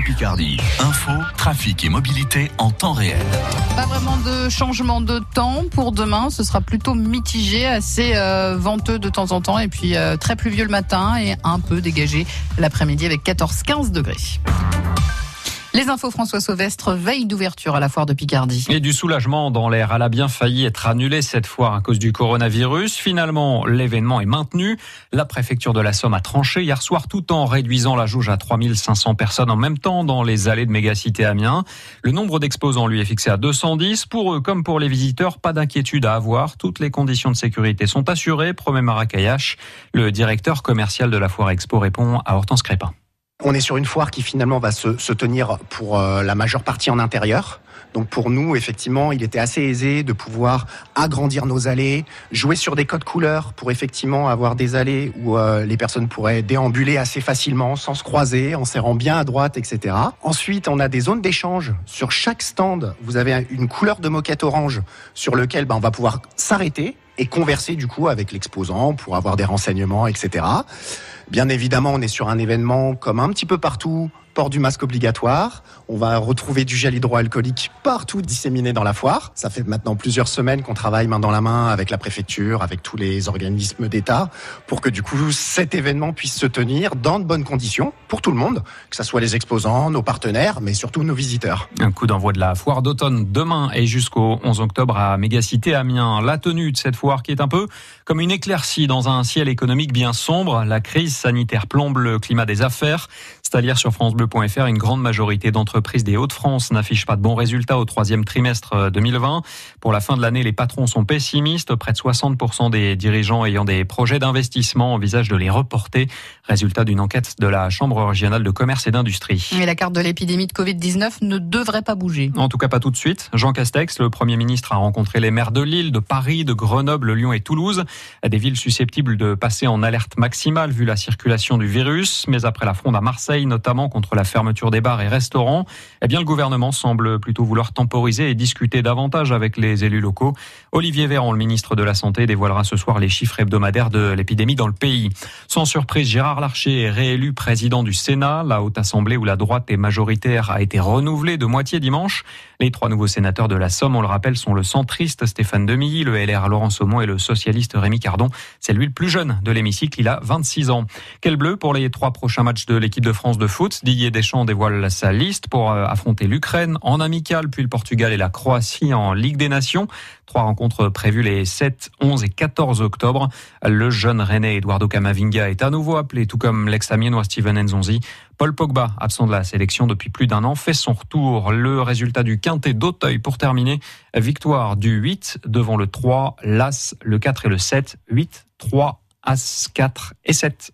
Picardie. Info, trafic et mobilité en temps réel. Pas vraiment de changement de temps pour demain. Ce sera plutôt mitigé, assez euh, venteux de temps en temps et puis euh, très pluvieux le matin et un peu dégagé l'après-midi avec 14-15 degrés. Les infos François Sauvestre, veille d'ouverture à la foire de Picardie. Et du soulagement dans l'air. Elle a bien failli être annulée cette fois à cause du coronavirus. Finalement, l'événement est maintenu. La préfecture de la Somme a tranché hier soir tout en réduisant la jauge à 3500 personnes en même temps dans les allées de Mégacité Amiens. Le nombre d'exposants lui est fixé à 210. Pour eux comme pour les visiteurs, pas d'inquiétude à avoir. Toutes les conditions de sécurité sont assurées, promet Marakayash. Le directeur commercial de la foire Expo répond à Hortense Crépin. On est sur une foire qui finalement va se, se tenir pour euh, la majeure partie en intérieur. Donc pour nous, effectivement, il était assez aisé de pouvoir agrandir nos allées, jouer sur des codes couleurs pour effectivement avoir des allées où euh, les personnes pourraient déambuler assez facilement, sans se croiser, en serrant bien à droite, etc. Ensuite, on a des zones d'échange. Sur chaque stand, vous avez une couleur de moquette orange sur lequel ben, on va pouvoir s'arrêter et converser du coup avec l'exposant pour avoir des renseignements, etc. Bien évidemment, on est sur un événement comme un petit peu partout, port du masque obligatoire. On va retrouver du gel hydroalcoolique partout disséminé dans la foire. Ça fait maintenant plusieurs semaines qu'on travaille main dans la main avec la préfecture, avec tous les organismes d'État, pour que du coup cet événement puisse se tenir dans de bonnes conditions pour tout le monde, que ce soit les exposants, nos partenaires, mais surtout nos visiteurs. Un coup d'envoi de la foire d'automne demain et jusqu'au 11 octobre à Mégacité Amiens. La tenue de cette foire qui est un peu comme une éclaircie dans un ciel économique bien sombre. La crise sanitaire plombe le climat des affaires. C'est à dire sur francebleu.fr, une grande majorité d'entreprises des Hauts-de-France n'affichent pas de bons résultats au troisième trimestre 2020. Pour la fin de l'année, les patrons sont pessimistes. Près de 60% des dirigeants ayant des projets d'investissement envisagent de les reporter. Résultat d'une enquête de la Chambre régionale de commerce et d'industrie. Et la carte de l'épidémie de Covid-19 ne devrait pas bouger. En tout cas, pas tout de suite. Jean Castex, le Premier ministre, a rencontré les maires de Lille, de Paris, de Grenoble, Lyon et Toulouse. Des villes susceptibles de passer en alerte maximale vu la circulation du virus. Mais après la fronde à Marseille, notamment contre la fermeture des bars et restaurants, eh bien, le gouvernement semble plutôt vouloir temporiser et discuter davantage avec les élus locaux. Olivier Véran, le ministre de la Santé, dévoilera ce soir les chiffres hebdomadaires de l'épidémie dans le pays. Sans surprise, Gérard Larcher est réélu président du Sénat. La Haute Assemblée où la droite est majoritaire a été renouvelée de moitié dimanche. Les trois nouveaux sénateurs de la Somme, on le rappelle, sont le centriste Stéphane Demilly, le LR Laurent Saumon et le socialiste Rémi Cardon. C'est lui le plus jeune de l'hémicycle, il a 26 ans. Quel bleu pour les trois prochains matchs de l'équipe de France de foot? Didier Deschamps dévoile sa liste pour euh, affronter l'Ukraine en amical, puis le Portugal et la Croatie en Ligue des Nations. Trois rencontres prévues les 7, 11 et 14 octobre. Le jeune René Eduardo Camavinga est à nouveau appelé, tout comme l'ex-amiénois Steven Nzonzi. Paul Pogba, absent de la sélection depuis plus d'un an, fait son retour. Le résultat du quintet d'Auteuil pour terminer. Victoire du 8 devant le 3, l'As, le 4 et le 7. 8, 3, As, 4 et 7.